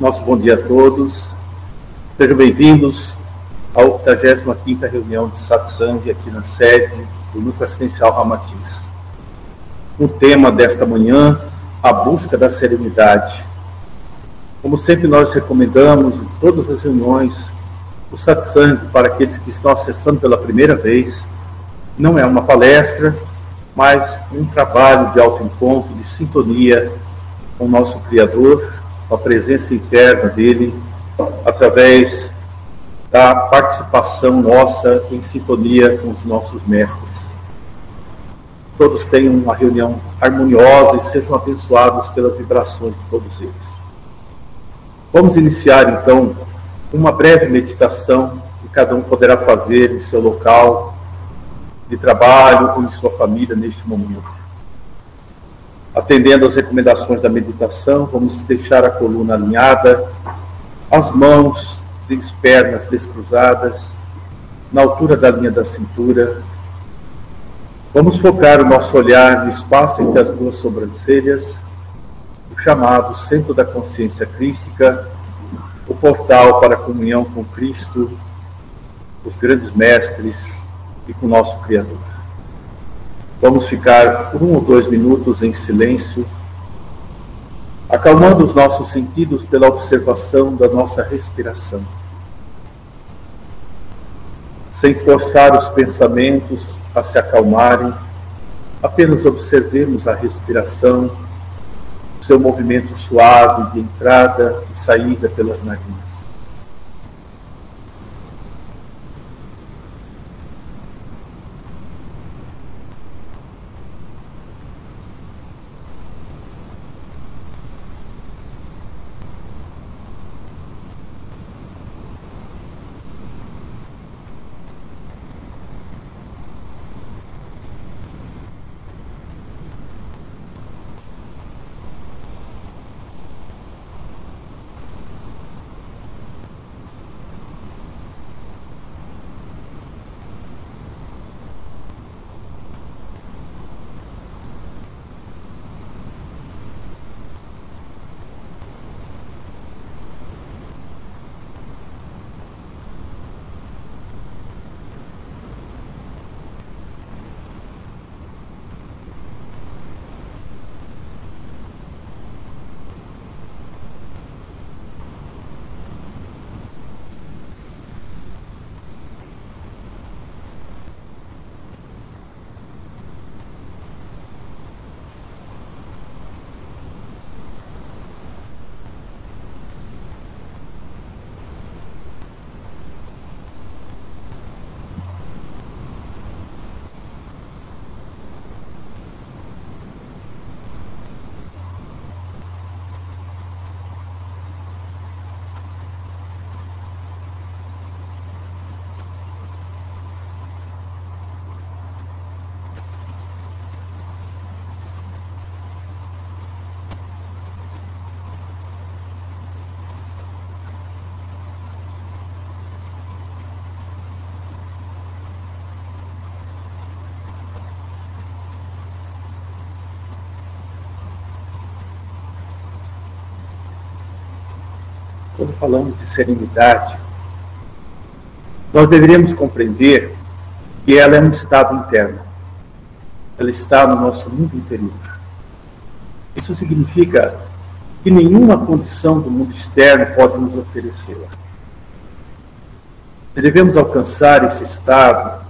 Nosso bom dia a todos. Sejam bem-vindos à 85ª reunião de Satsang aqui na sede do Núcleo Assistencial Ramatiz. O tema desta manhã, a busca da serenidade. Como sempre nós recomendamos em todas as reuniões, o Satsang para aqueles que estão acessando pela primeira vez, não é uma palestra, mas um trabalho de autoencontro, de sintonia com o nosso Criador, com a presença interna dele, através da participação nossa em sintonia com os nossos mestres. Todos tenham uma reunião harmoniosa e sejam abençoados pelas vibrações de todos eles. Vamos iniciar então uma breve meditação que cada um poderá fazer em seu local de trabalho ou em sua família neste momento. Atendendo às recomendações da meditação, vamos deixar a coluna alinhada, as mãos as pernas descruzadas, na altura da linha da cintura. Vamos focar o nosso olhar no espaço entre as duas sobrancelhas, o chamado centro da consciência crística, o portal para a comunhão com Cristo, os grandes mestres e com o nosso Criador. Vamos ficar um ou dois minutos em silêncio, acalmando os nossos sentidos pela observação da nossa respiração. Sem forçar os pensamentos a se acalmarem, apenas observemos a respiração, seu movimento suave de entrada e saída pelas narinas. Quando falamos de serenidade, nós deveríamos compreender que ela é um estado interno. Ela está no nosso mundo interior. Isso significa que nenhuma condição do mundo externo pode nos oferecê-la. Se devemos alcançar esse estado,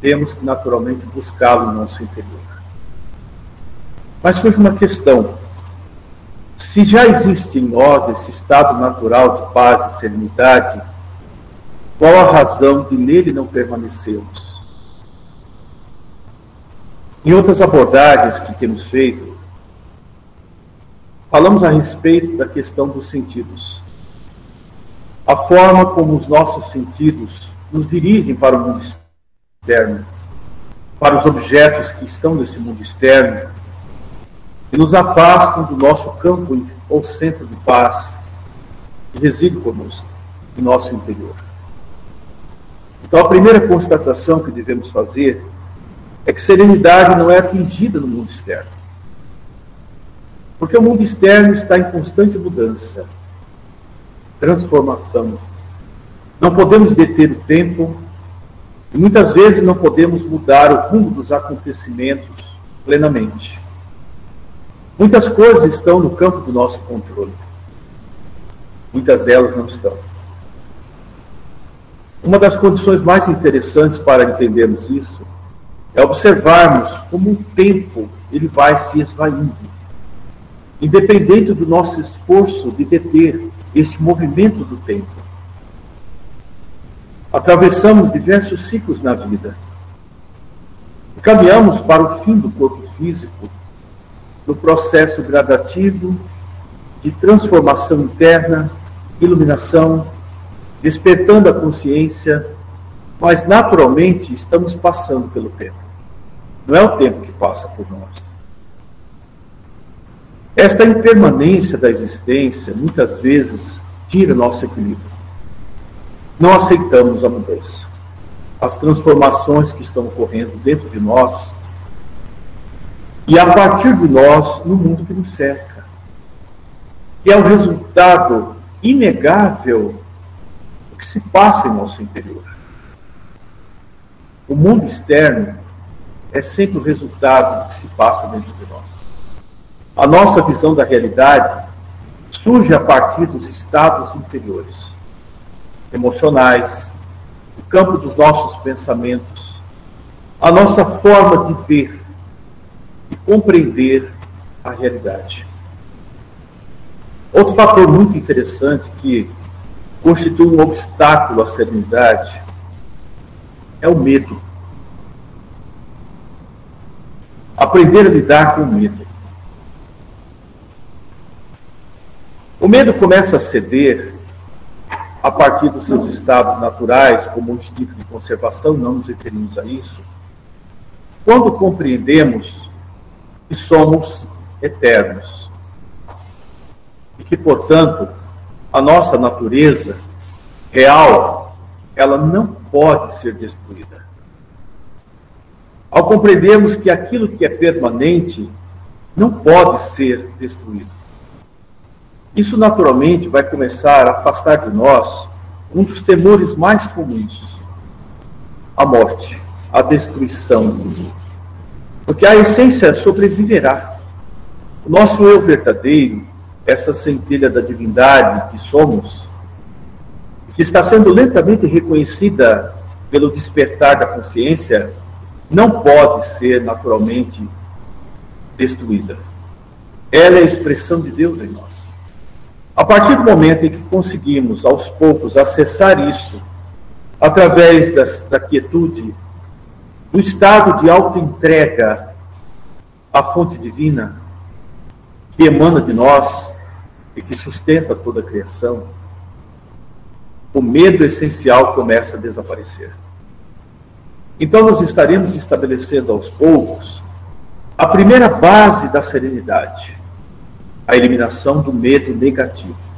temos que naturalmente buscá-lo no nosso interior. Mas surge uma questão: se já existe em nós esse estado natural de paz e serenidade, qual a razão de nele não permanecermos? Em outras abordagens que temos feito, falamos a respeito da questão dos sentidos. A forma como os nossos sentidos nos dirigem para o mundo externo, para os objetos que estão nesse mundo externo e nos afastam do nosso campo ou centro de paz que reside conosco, em nosso interior. Então, a primeira constatação que devemos fazer é que serenidade não é atingida no mundo externo. Porque o mundo externo está em constante mudança. transformação. Não podemos deter o tempo e muitas vezes não podemos mudar o rumo dos acontecimentos plenamente. Muitas coisas estão no campo do nosso controle. Muitas delas não estão. Uma das condições mais interessantes para entendermos isso é observarmos como o tempo ele vai se esvaindo, independente do nosso esforço de deter este movimento do tempo. Atravessamos diversos ciclos na vida. Caminhamos para o fim do corpo físico, no processo gradativo de transformação interna, iluminação, despertando a consciência, mas naturalmente estamos passando pelo tempo. Não é o tempo que passa por nós. Esta impermanência da existência muitas vezes tira nosso equilíbrio. Não aceitamos a mudança. As transformações que estão ocorrendo dentro de nós e a partir de nós no mundo que nos cerca, que é o resultado inegável do que se passa em nosso interior. O mundo externo é sempre o resultado do que se passa dentro de nós. A nossa visão da realidade surge a partir dos estados interiores, emocionais, o campo dos nossos pensamentos, a nossa forma de ver compreender a realidade. Outro fator muito interessante que constitui um obstáculo à serenidade é o medo. Aprender a lidar com o medo. O medo começa a ceder a partir dos seus estados naturais, como um instinto de conservação, não nos referimos a isso, quando compreendemos que somos eternos e que, portanto, a nossa natureza real, ela não pode ser destruída. Ao compreendermos que aquilo que é permanente não pode ser destruído. Isso naturalmente vai começar a afastar de nós um dos temores mais comuns: a morte, a destruição. Porque a essência sobreviverá. O nosso eu verdadeiro, essa centelha da divindade que somos, que está sendo lentamente reconhecida pelo despertar da consciência, não pode ser naturalmente destruída. Ela é a expressão de Deus em nós. A partir do momento em que conseguimos, aos poucos, acessar isso, através das, da quietude, do estado de auto-entrega à fonte divina, que emana de nós e que sustenta toda a criação, o medo essencial começa a desaparecer. Então, nós estaremos estabelecendo aos poucos a primeira base da serenidade, a eliminação do medo negativo.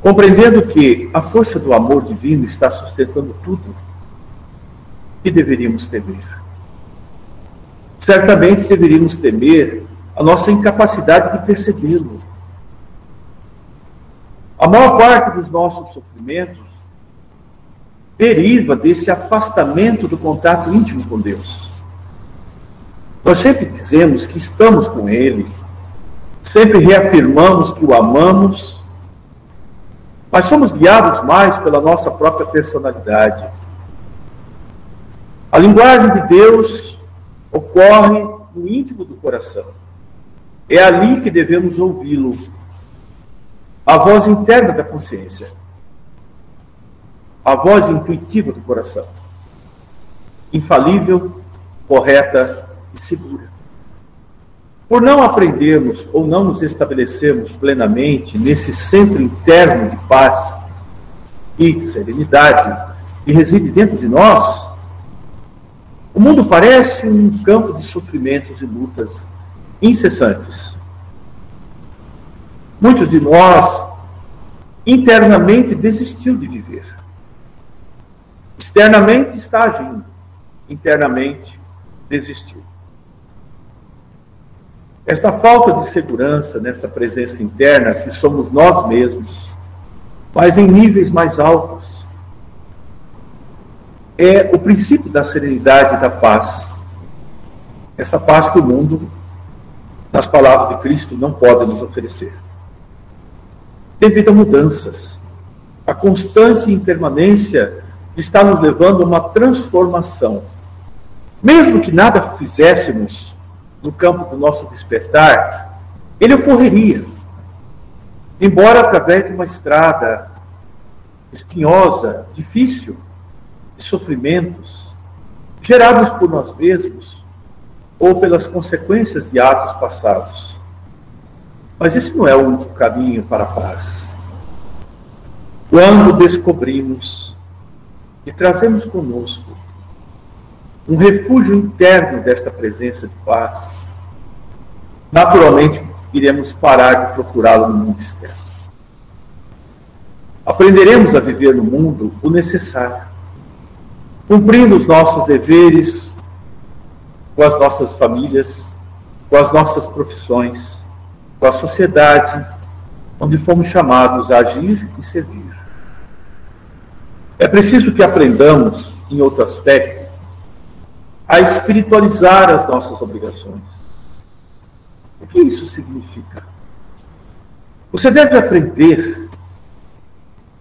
Compreendendo que a força do amor divino está sustentando tudo que deveríamos temer. Certamente deveríamos temer a nossa incapacidade de percebê-lo. A maior parte dos nossos sofrimentos deriva desse afastamento do contato íntimo com Deus. Nós sempre dizemos que estamos com Ele, sempre reafirmamos que o amamos, mas somos guiados mais pela nossa própria personalidade. A linguagem de Deus ocorre no íntimo do coração. É ali que devemos ouvi-lo. A voz interna da consciência. A voz intuitiva do coração. Infalível, correta e segura. Por não aprendermos ou não nos estabelecermos plenamente nesse centro interno de paz e serenidade que reside dentro de nós, o mundo parece um campo de sofrimentos e lutas incessantes. Muitos de nós internamente desistiu de viver. Externamente está agindo, internamente desistiu. Esta falta de segurança nesta presença interna, que somos nós mesmos, mas em níveis mais altos, é o princípio da serenidade e da paz. Esta paz que o mundo, nas palavras de Cristo, não pode nos oferecer. Devido a mudanças, a constante impermanência está nos levando a uma transformação. Mesmo que nada fizéssemos no campo do nosso despertar, ele ocorreria. Embora através de uma estrada espinhosa, difícil, sofrimentos, gerados por nós mesmos ou pelas consequências de atos passados. Mas esse não é o único caminho para a paz. Quando descobrimos e trazemos conosco um refúgio interno desta presença de paz, naturalmente iremos parar de procurá-lo no mundo externo. Aprenderemos a viver no mundo o necessário, cumprindo os nossos deveres com as nossas famílias, com as nossas profissões, com a sociedade onde fomos chamados a agir e servir. É preciso que aprendamos, em outro aspecto, a espiritualizar as nossas obrigações. O que isso significa? Você deve aprender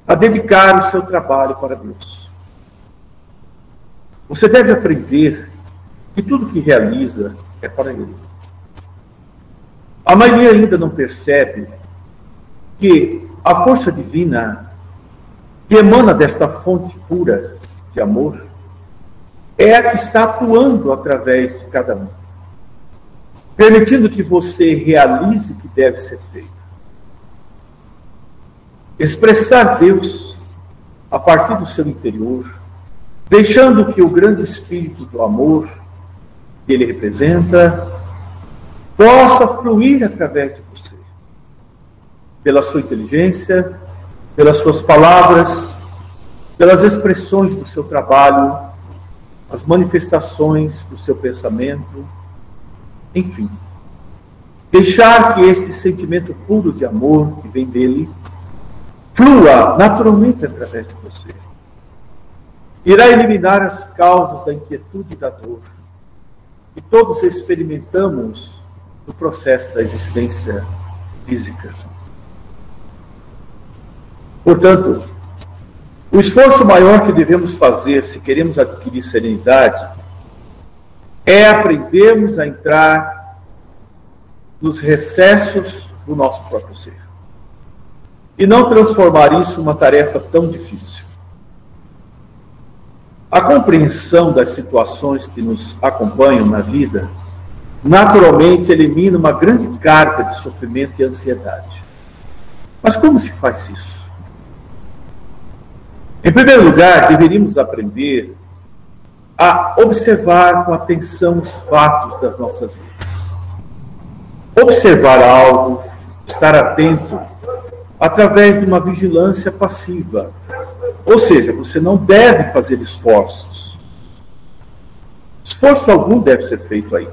a dedicar o seu trabalho para Deus. Você deve aprender que tudo que realiza é para Ele. A maioria ainda não percebe que a força divina que emana desta fonte pura de amor é a que está atuando através de cada um, permitindo que você realize o que deve ser feito. Expressar Deus a partir do seu interior, deixando que o grande espírito do amor que ele representa possa fluir através de você, pela sua inteligência, pelas suas palavras, pelas expressões do seu trabalho, as manifestações do seu pensamento, enfim. Deixar que este sentimento puro de amor que vem dele flua naturalmente através de você. Irá eliminar as causas da inquietude e da dor que todos experimentamos no processo da existência física. Portanto, o esforço maior que devemos fazer se queremos adquirir serenidade é aprendermos a entrar nos recessos do nosso próprio ser. E não transformar isso numa tarefa tão difícil. A compreensão das situações que nos acompanham na vida naturalmente elimina uma grande carga de sofrimento e ansiedade. Mas como se faz isso? Em primeiro lugar, deveríamos aprender a observar com atenção os fatos das nossas vidas. Observar algo, estar atento, através de uma vigilância passiva. Ou seja, você não deve fazer esforços. Esforço algum deve ser feito aí.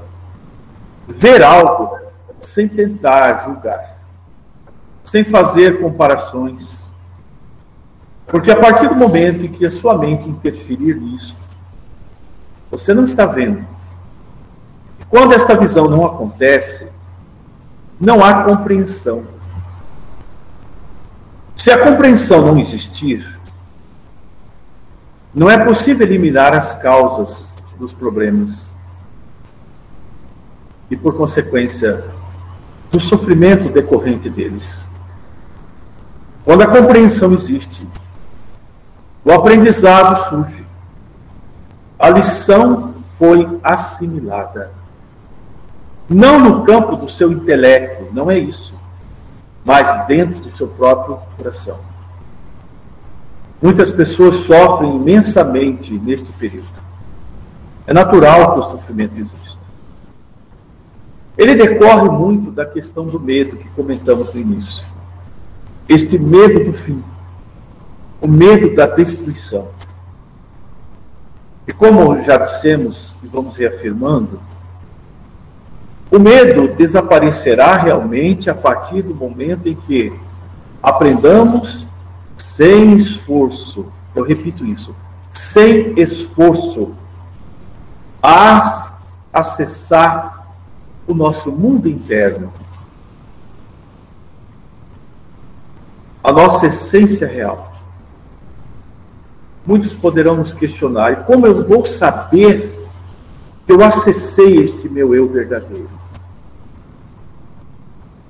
Ver algo sem tentar julgar, sem fazer comparações, porque a partir do momento em que a sua mente interferir nisso, você não está vendo. Quando esta visão não acontece, não há compreensão. Se a compreensão não existir, não é possível eliminar as causas dos problemas e, por consequência, do sofrimento decorrente deles. Quando a compreensão existe, o aprendizado surge. A lição foi assimilada. Não no campo do seu intelecto, não é isso, mas dentro do seu próprio coração. Muitas pessoas sofrem imensamente neste período. É natural que o sofrimento exista. Ele decorre muito da questão do medo que comentamos no início. Este medo do fim o medo da destruição. E como já dissemos e vamos reafirmando, O medo desaparecerá realmente a partir do momento em que aprendamos sem esforço, eu repito isso, sem esforço, a acessar o nosso mundo interno, a nossa essência real. Muitos poderão nos questionar: e como eu vou saber que eu acessei este meu eu verdadeiro?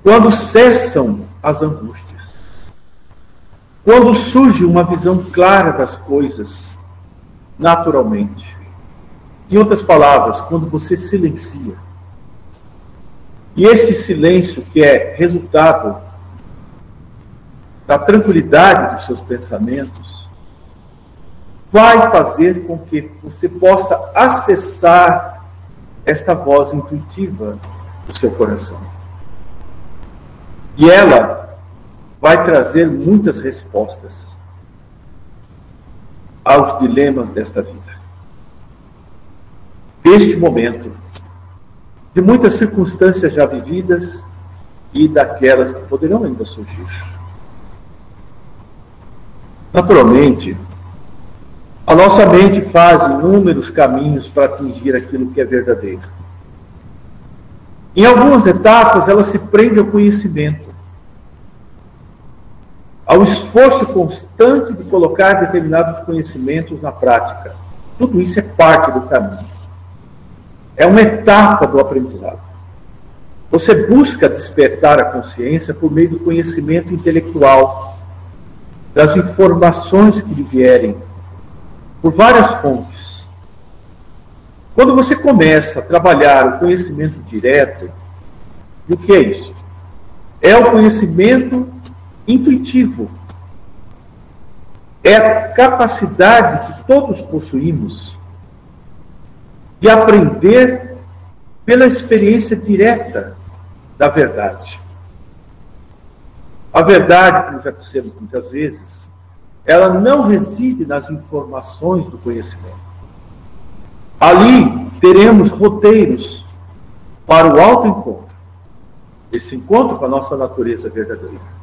Quando cessam as angústias, quando surge uma visão clara das coisas, naturalmente. Em outras palavras, quando você silencia. E esse silêncio, que é resultado da tranquilidade dos seus pensamentos, vai fazer com que você possa acessar esta voz intuitiva do seu coração. E ela vai trazer muitas respostas aos dilemas desta vida. Deste momento, de muitas circunstâncias já vividas e daquelas que poderão ainda surgir. Naturalmente, a nossa mente faz inúmeros caminhos para atingir aquilo que é verdadeiro. Em algumas etapas, ela se prende ao conhecimento, ao esforço constante de colocar determinados conhecimentos na prática. Tudo isso é parte do caminho. É uma etapa do aprendizado. Você busca despertar a consciência por meio do conhecimento intelectual, das informações que lhe vierem por várias fontes. Quando você começa a trabalhar o conhecimento direto, o que é isso? É o conhecimento intuitivo. É a capacidade que todos possuímos de aprender pela experiência direta da verdade. A verdade, como já dissemos muitas vezes, ela não reside nas informações do conhecimento. Ali teremos roteiros para o autoencontro, esse encontro com a nossa natureza verdadeira.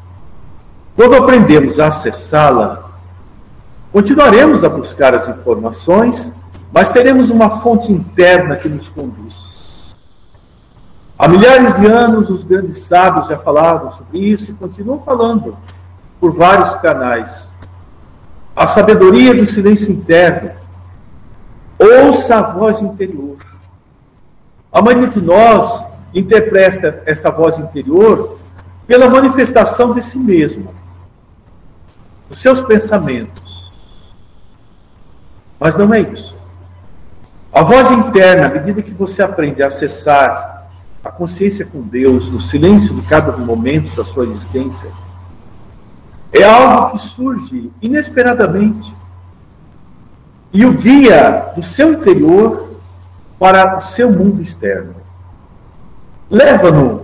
Quando aprendemos a acessá-la, continuaremos a buscar as informações, mas teremos uma fonte interna que nos conduz. Há milhares de anos, os grandes sábios já falavam sobre isso e continuam falando por vários canais. A sabedoria do silêncio interno. Ouça a voz interior. A maioria de nós interpreta esta voz interior pela manifestação de si mesmo os seus pensamentos. Mas não é isso. A voz interna, à medida que você aprende a acessar a consciência com Deus, no silêncio de cada momento da sua existência, é algo que surge inesperadamente e o guia do seu interior para o seu mundo externo. Leva-no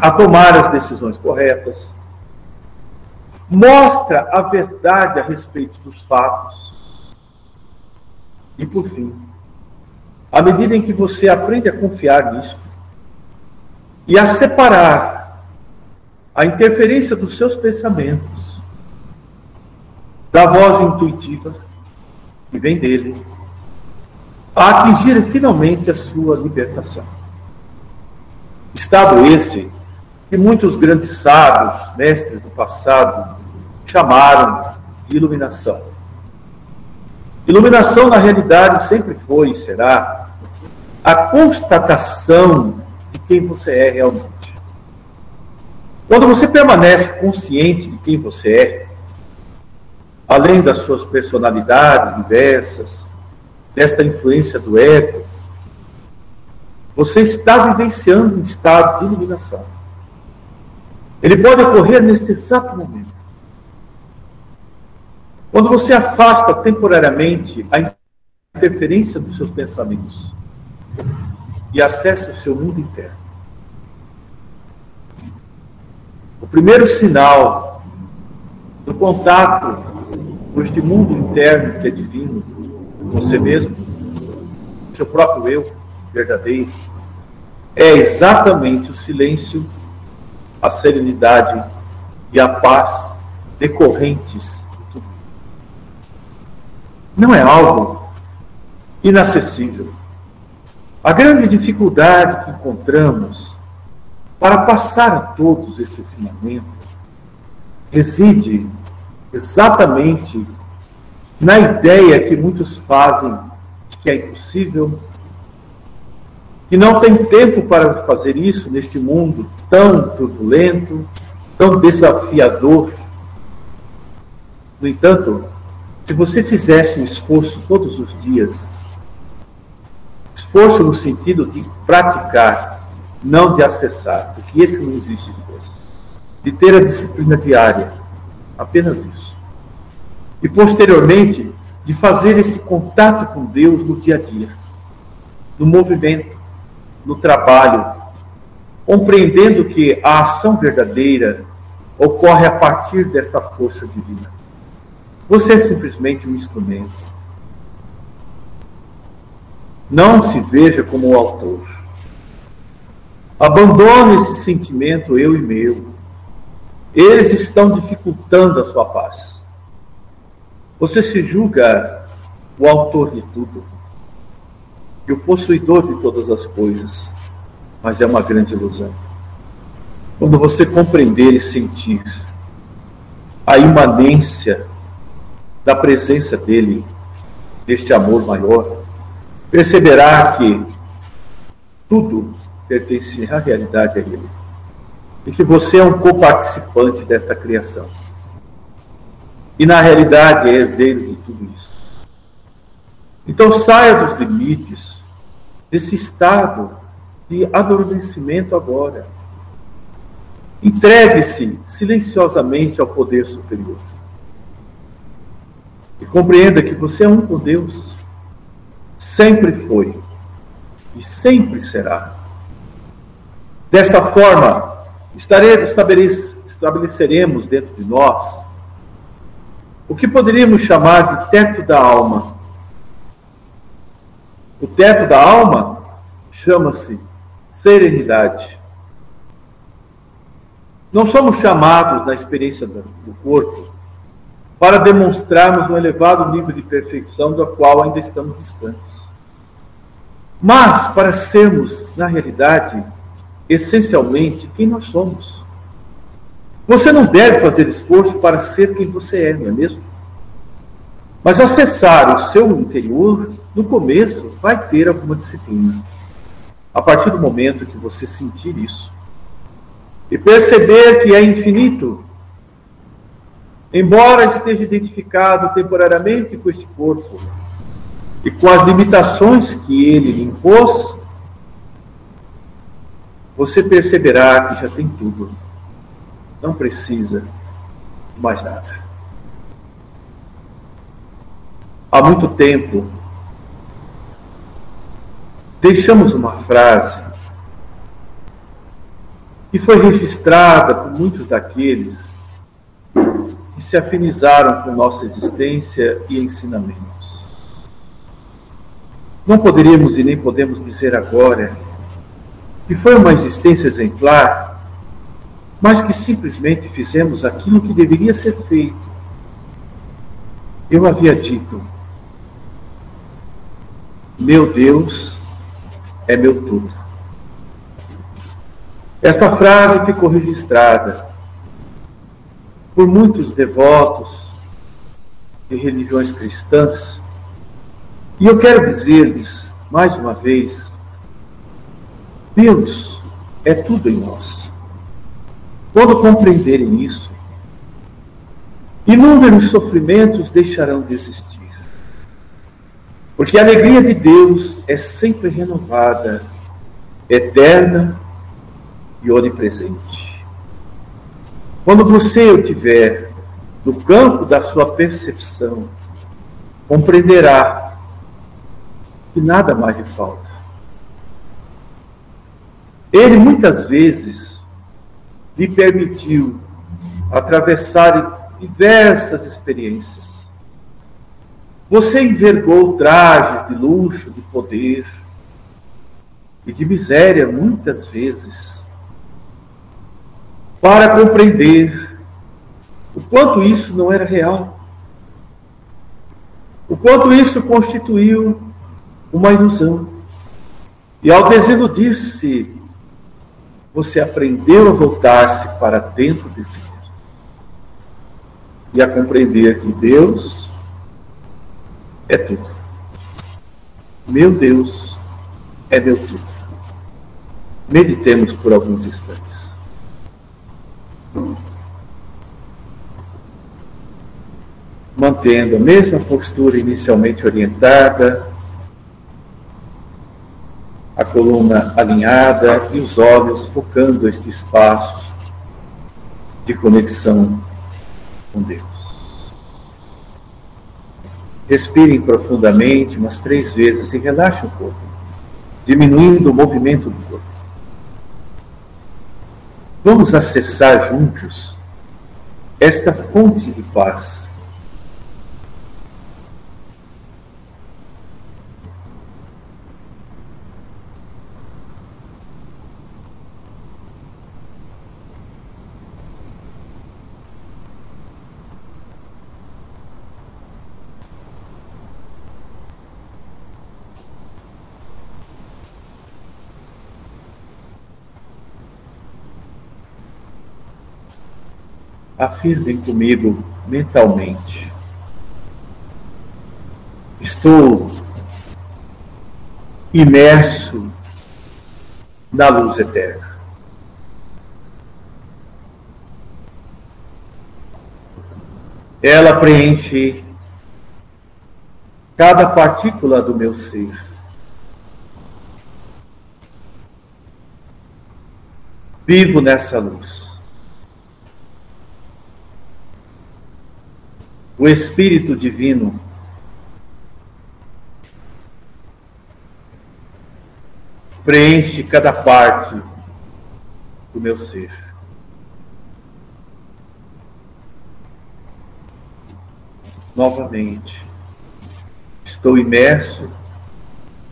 a tomar as decisões corretas, mostra a verdade a respeito dos fatos. E por fim, à medida em que você aprende a confiar nisso e a separar a interferência dos seus pensamentos da voz intuitiva que vem dele, a atingir finalmente a sua libertação. Estado esse que muitos grandes sábios, mestres do passado, chamaram de iluminação. Iluminação, na realidade, sempre foi e será a constatação de quem você é realmente. Quando você permanece consciente de quem você é, além das suas personalidades diversas, desta influência do ego, você está vivenciando um estado de iluminação. Ele pode ocorrer nesse exato momento. Quando você afasta temporariamente a interferência dos seus pensamentos e acessa o seu mundo interno. O primeiro sinal do contato com este mundo interno que é divino, você mesmo, seu próprio eu verdadeiro, é exatamente o silêncio, a serenidade e a paz decorrentes de tudo. Não é algo inacessível. A grande dificuldade que encontramos para passar a todos esse ensinamento reside exatamente na ideia que muitos fazem de que é impossível, que não tem tempo para fazer isso neste mundo tão turbulento, tão desafiador. No entanto, se você fizesse um esforço todos os dias, esforço no sentido de praticar, não de acessar, porque esse não existe de Deus, de ter a disciplina diária, apenas isso. E posteriormente, de fazer esse contato com Deus no dia a dia, no movimento, no trabalho, compreendendo que a ação verdadeira ocorre a partir desta força divina. Você é simplesmente um instrumento. Não se veja como o autor. Abandone esse sentimento eu e meu. Eles estão dificultando a sua paz. Você se julga o autor de tudo e o possuidor de todas as coisas, mas é uma grande ilusão. Quando você compreender e sentir a imanência da presença dele, deste amor maior, perceberá que tudo pertence à realidade a ele. E que você é um coparticipante desta criação. E na realidade é herdeiro de tudo isso. Então saia dos limites desse estado de adormecimento agora. Entregue-se silenciosamente ao poder superior. E compreenda que você é um com Deus. Sempre foi e sempre será. Desta forma, estabeleceremos dentro de nós o que poderíamos chamar de teto da alma. O teto da alma chama-se serenidade. Não somos chamados na experiência do corpo para demonstrarmos um elevado nível de perfeição do qual ainda estamos distantes. Mas para sermos, na realidade, essencialmente quem nós somos. Você não deve fazer esforço para ser quem você é, não é mesmo? Mas acessar o seu interior, no começo, vai ter alguma disciplina. A partir do momento que você sentir isso e perceber que é infinito, embora esteja identificado temporariamente com este corpo e com as limitações que ele lhe impôs, você perceberá que já tem tudo. Não precisa de mais nada. Há muito tempo, deixamos uma frase que foi registrada por muitos daqueles que se afinizaram com nossa existência e ensinamentos. Não poderíamos e nem podemos dizer agora que foi uma existência exemplar, mas que simplesmente fizemos aquilo que deveria ser feito. Eu havia dito: Meu Deus é meu tudo. Esta frase ficou registrada por muitos devotos de religiões cristãs. E eu quero dizer-lhes, mais uma vez, Deus é tudo em nós. Quando compreenderem isso, inúmeros sofrimentos deixarão de existir. Porque a alegria de Deus é sempre renovada, eterna e onipresente. Quando você o tiver no campo da sua percepção, compreenderá que nada mais lhe falta. Ele muitas vezes lhe permitiu atravessar diversas experiências. Você envergou trajes de luxo, de poder. e de miséria, muitas vezes, para compreender o quanto isso não era real, o quanto isso constituiu uma ilusão. E ao desiludir-se, você aprendeu a voltar-se para dentro de si mesmo e a compreender que Deus é tudo. Meu Deus é meu tudo. Meditemos por alguns instantes. Mantendo a mesma postura inicialmente orientada, a coluna alinhada e os olhos focando este espaço de conexão com Deus. Respirem profundamente umas três vezes e relaxem um pouco, diminuindo o movimento do corpo. Vamos acessar juntos esta fonte de paz afirmem comigo mentalmente: estou imerso na luz eterna. Ela preenche cada partícula do meu ser. Vivo nessa luz. O Espírito Divino preenche cada parte do meu ser. Novamente, estou imerso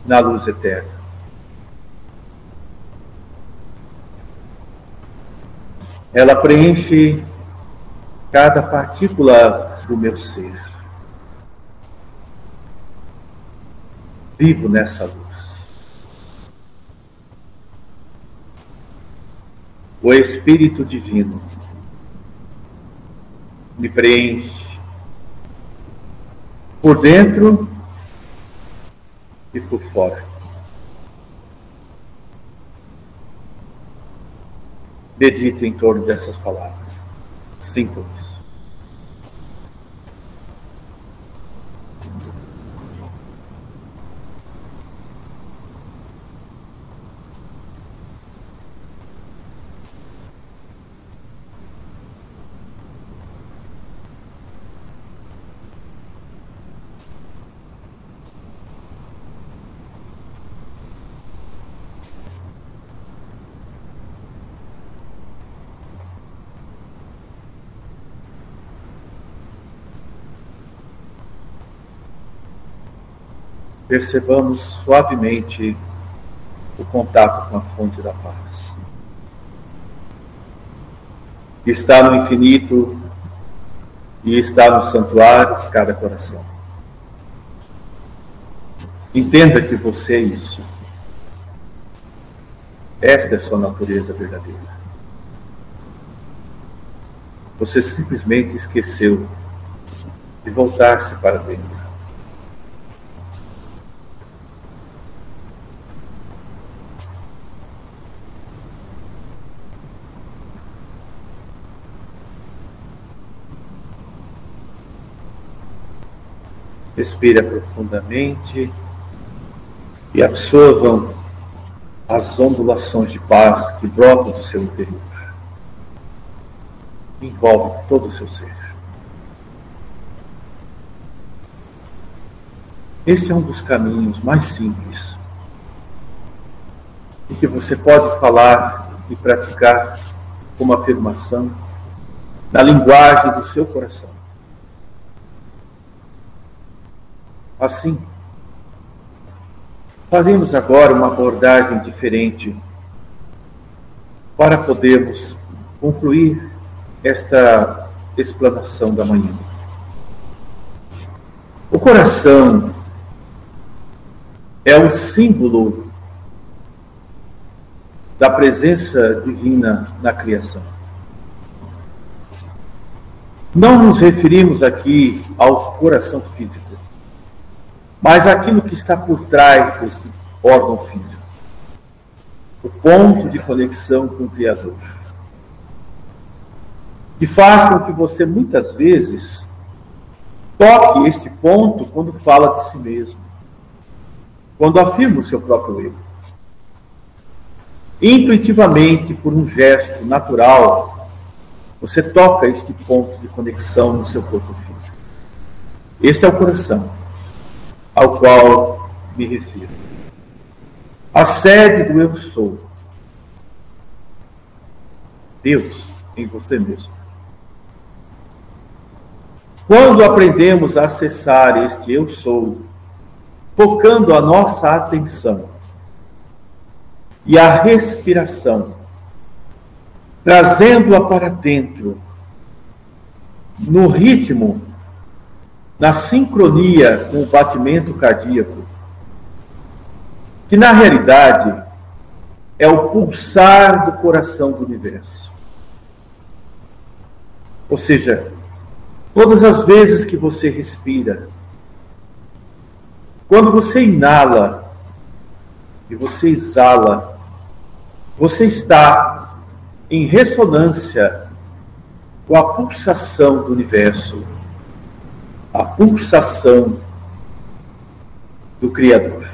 na luz eterna. Ela preenche cada partícula do meu ser. Vivo nessa luz. O Espírito Divino me preenche por dentro e por fora. Medite em torno dessas palavras. Sintam isso. Percebamos suavemente o contato com a fonte da paz. Está no infinito e está no santuário de cada coração. Entenda que você é isso. Esta é sua natureza verdadeira. Você simplesmente esqueceu de voltar-se para dentro. Respira profundamente e absorvam as ondulações de paz que brotam do seu interior. Envolve todo o seu ser. Este é um dos caminhos mais simples e que você pode falar e praticar como afirmação na linguagem do seu coração. Assim, fazemos agora uma abordagem diferente para podermos concluir esta explanação da manhã. O coração é o símbolo da presença divina na criação. Não nos referimos aqui ao coração físico, mas aquilo que está por trás desse órgão físico o ponto de conexão com o Criador. Que faz com que você muitas vezes toque este ponto quando fala de si mesmo, quando afirma o seu próprio erro. Intuitivamente, por um gesto natural, você toca este ponto de conexão no seu corpo físico. Este é o coração ao qual me refiro. A sede do eu sou. Deus em você mesmo. Quando aprendemos a acessar este eu sou, focando a nossa atenção e a respiração, trazendo-a para dentro, no ritmo, na sincronia com o batimento cardíaco, que na realidade é o pulsar do coração do universo. Ou seja, todas as vezes que você respira, quando você inala e você exala, você está em ressonância com a pulsação do universo, a pulsação do Criador.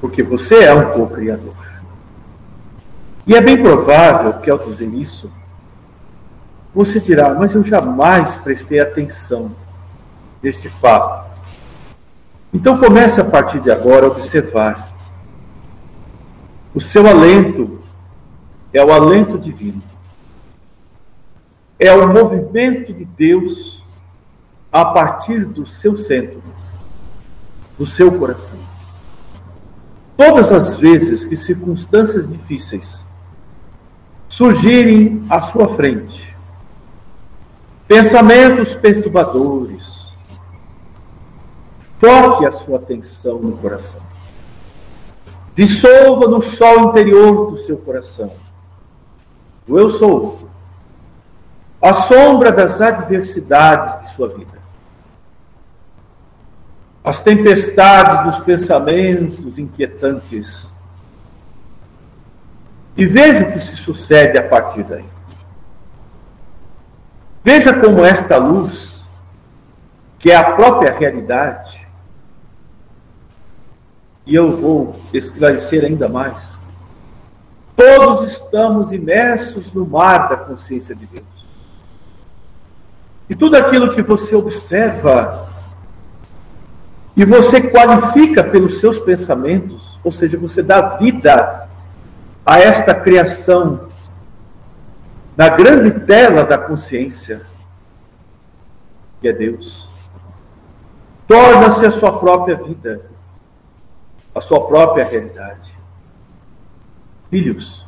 Porque você é um co-criador. E é bem provável que ao dizer isso, você dirá, mas eu jamais prestei atenção neste fato. Então comece a partir de agora a observar. O seu alento é o alento divino. É o movimento de Deus a partir do seu centro, do seu coração. Todas as vezes que circunstâncias difíceis surgirem à sua frente, pensamentos perturbadores, toque a sua atenção no coração. Dissolva no sol interior do seu coração. O eu sou. A sombra das adversidades de sua vida as tempestades dos pensamentos inquietantes. E veja o que se sucede a partir daí. Veja como esta luz, que é a própria realidade, e eu vou esclarecer ainda mais. Todos estamos imersos no mar da consciência de Deus. E tudo aquilo que você observa e você qualifica pelos seus pensamentos, ou seja, você dá vida a esta criação na grande tela da consciência, que é Deus. Torna-se a sua própria vida, a sua própria realidade. Filhos,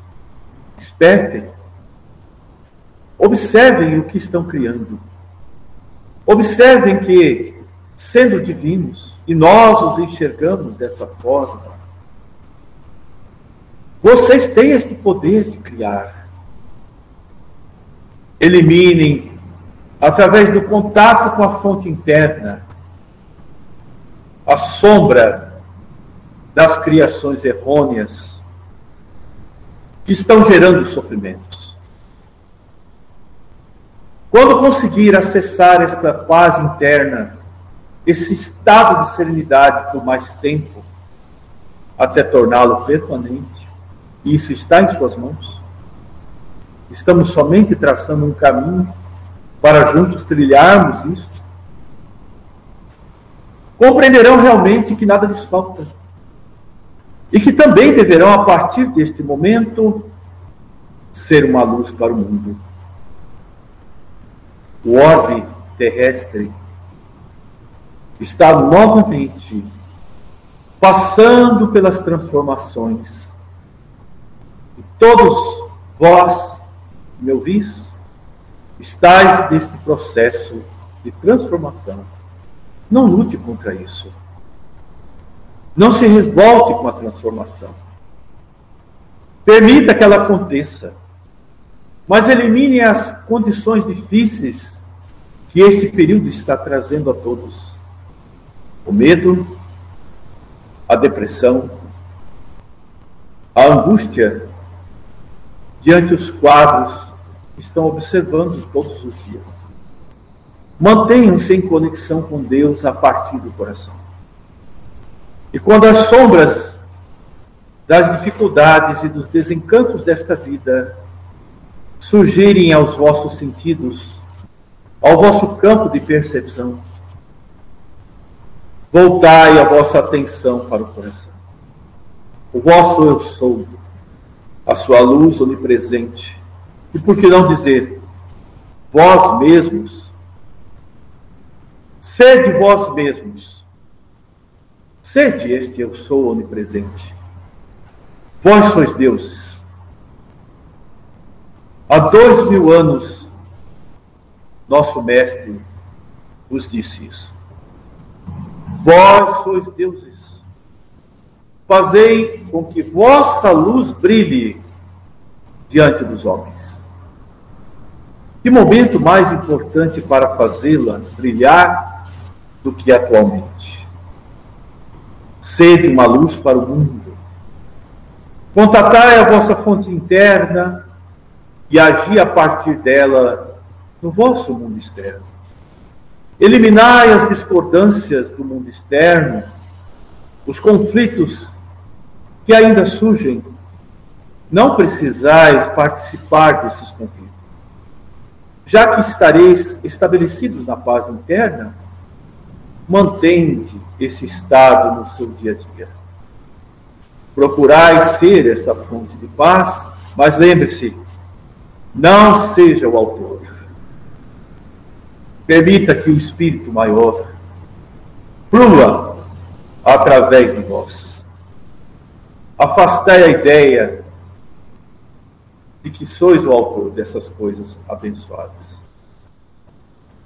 despertem. Observem o que estão criando. Observem que, sendo divinos, e nós os enxergamos dessa forma. Vocês têm esse poder de criar. Eliminem, através do contato com a fonte interna, a sombra das criações errôneas que estão gerando sofrimentos. Quando conseguir acessar esta paz interna, esse estado de serenidade por mais tempo, até torná-lo permanente. E isso está em suas mãos. Estamos somente traçando um caminho para juntos trilharmos isso. Compreenderão realmente que nada lhes falta. E que também deverão, a partir deste momento, ser uma luz para o mundo. O orbe terrestre está novamente passando pelas transformações. E todos vós, me ouvis, estáis neste processo de transformação. Não lute contra isso. Não se revolte com a transformação. Permita que ela aconteça. Mas elimine as condições difíceis que este período está trazendo a todos: o medo, a depressão, a angústia diante os quadros que estão observando todos os dias. Mantenham-se em conexão com Deus a partir do coração. E quando as sombras das dificuldades e dos desencantos desta vida surgirem aos vossos sentidos, ao vosso campo de percepção, voltai a vossa atenção para o coração. O vosso eu sou, a sua luz onipresente. E por que não dizer, vós mesmos, sede vós mesmos, sede este eu sou onipresente. Vós sois deuses. Há dois mil anos, nosso mestre vos disse isso. Vós sois deuses. Fazei com que vossa luz brilhe diante dos homens. Que momento mais importante para fazê-la brilhar do que atualmente? Sede uma luz para o mundo. Contatai a vossa fonte interna e agi a partir dela no vosso mundo externo. Eliminai as discordâncias do mundo externo, os conflitos que ainda surgem. Não precisais participar desses conflitos. Já que estareis estabelecidos na paz interna, mantende esse estado no seu dia a dia. Procurai ser esta fonte de paz, mas lembre-se, não seja o autor. Permita que o Espírito maior flua através de vós. Afastai a ideia de que sois o autor dessas coisas abençoadas.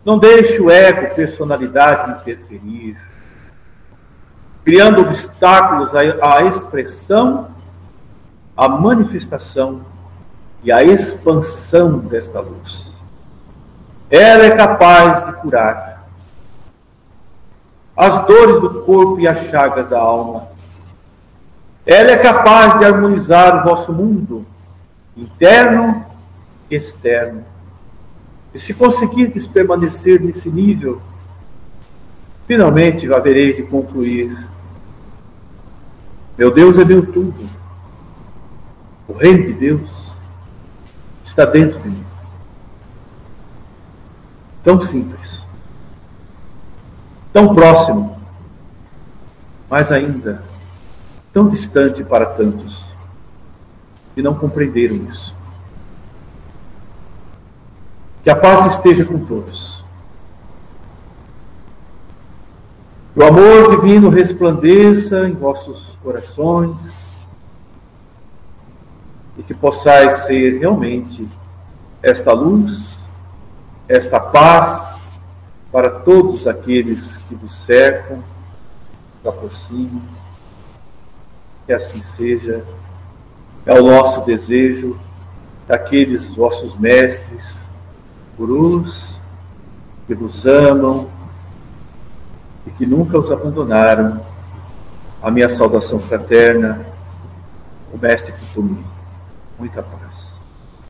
Não deixe o ego, personalidade interferir, criando obstáculos à expressão, à manifestação e à expansão desta luz. Ela é capaz de curar as dores do corpo e as chagas da alma. Ela é capaz de harmonizar o vosso mundo, interno e externo. E se conseguirdes permanecer nesse nível, finalmente havereis de concluir: Meu Deus é meu tudo. O reino de Deus está dentro de mim. Tão simples. Tão próximo. Mas ainda tão distante para tantos que não compreenderam isso. Que a paz esteja com todos. Que o amor divino resplandeça em vossos corações e que possais ser realmente esta luz esta paz para todos aqueles que vos cercam, vos aproximam. Que assim seja. É o nosso desejo daqueles vossos mestres, gurus, que vos amam e que nunca os abandonaram. A minha saudação fraterna, o Mestre Kutumi. Muita paz.